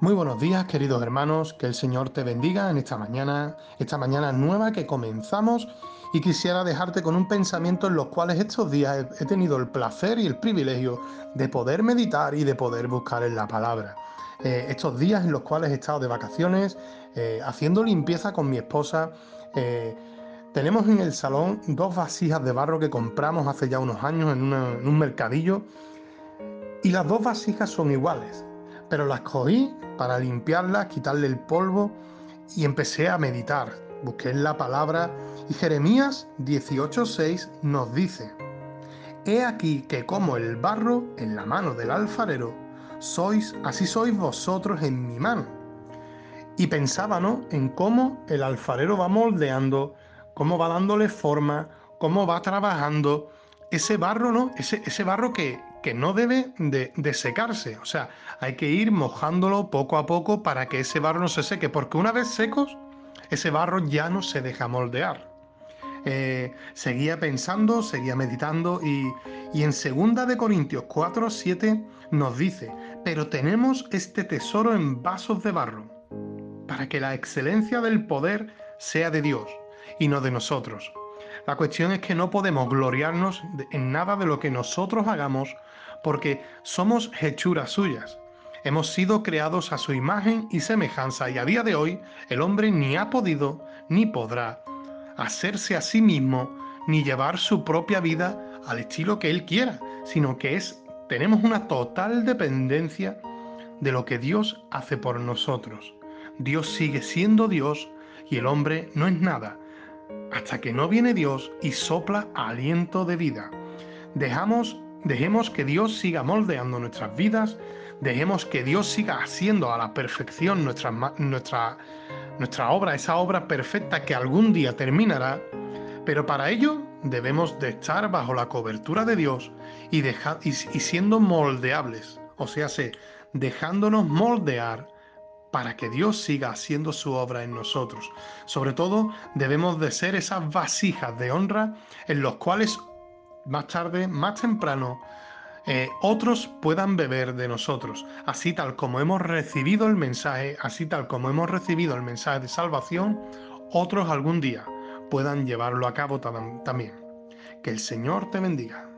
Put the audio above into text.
Muy buenos días, queridos hermanos, que el Señor te bendiga en esta mañana, esta mañana nueva que comenzamos y quisiera dejarte con un pensamiento en los cuales estos días he tenido el placer y el privilegio de poder meditar y de poder buscar en la palabra. Eh, estos días en los cuales he estado de vacaciones, eh, haciendo limpieza con mi esposa, eh, tenemos en el salón dos vasijas de barro que compramos hace ya unos años en un mercadillo y las dos vasijas son iguales pero las cogí para limpiarlas, quitarle el polvo y empecé a meditar. Busqué en la palabra y Jeremías 18:6 nos dice, He aquí que como el barro en la mano del alfarero, sois, así sois vosotros en mi mano. Y pensaba. En cómo el alfarero va moldeando, cómo va dándole forma, cómo va trabajando ese barro, ¿no? Ese, ese barro que, que no debe de, secarse. O sea, hay que ir mojándolo poco a poco para que ese barro no se seque, porque una vez secos, ese barro ya no se deja moldear. Eh, seguía pensando, seguía meditando y, y en 2 de Corintios 4, 7 nos dice, pero tenemos este tesoro en vasos de barro, para que la excelencia del poder sea de Dios y no de nosotros. La cuestión es que no podemos gloriarnos en nada de lo que nosotros hagamos porque somos hechuras suyas. Hemos sido creados a su imagen y semejanza y a día de hoy el hombre ni ha podido ni podrá hacerse a sí mismo ni llevar su propia vida al estilo que él quiera, sino que es tenemos una total dependencia de lo que Dios hace por nosotros. Dios sigue siendo Dios y el hombre no es nada, hasta que no viene Dios y sopla aliento de vida. Dejamos Dejemos que Dios siga moldeando nuestras vidas, dejemos que Dios siga haciendo a la perfección nuestra, nuestra, nuestra obra, esa obra perfecta que algún día terminará, pero para ello debemos de estar bajo la cobertura de Dios y, y, siendo moldeables, o sea, dejándonos moldear para que Dios siga haciendo su obra en nosotros. Sobre todo debemos de ser esas vasijas de honra en los cuales más tarde, más temprano, eh, otros puedan beber de nosotros. Así tal como hemos recibido el mensaje, así tal como hemos recibido el mensaje de salvación, otros algún día puedan llevarlo a cabo también. Que el Señor te bendiga.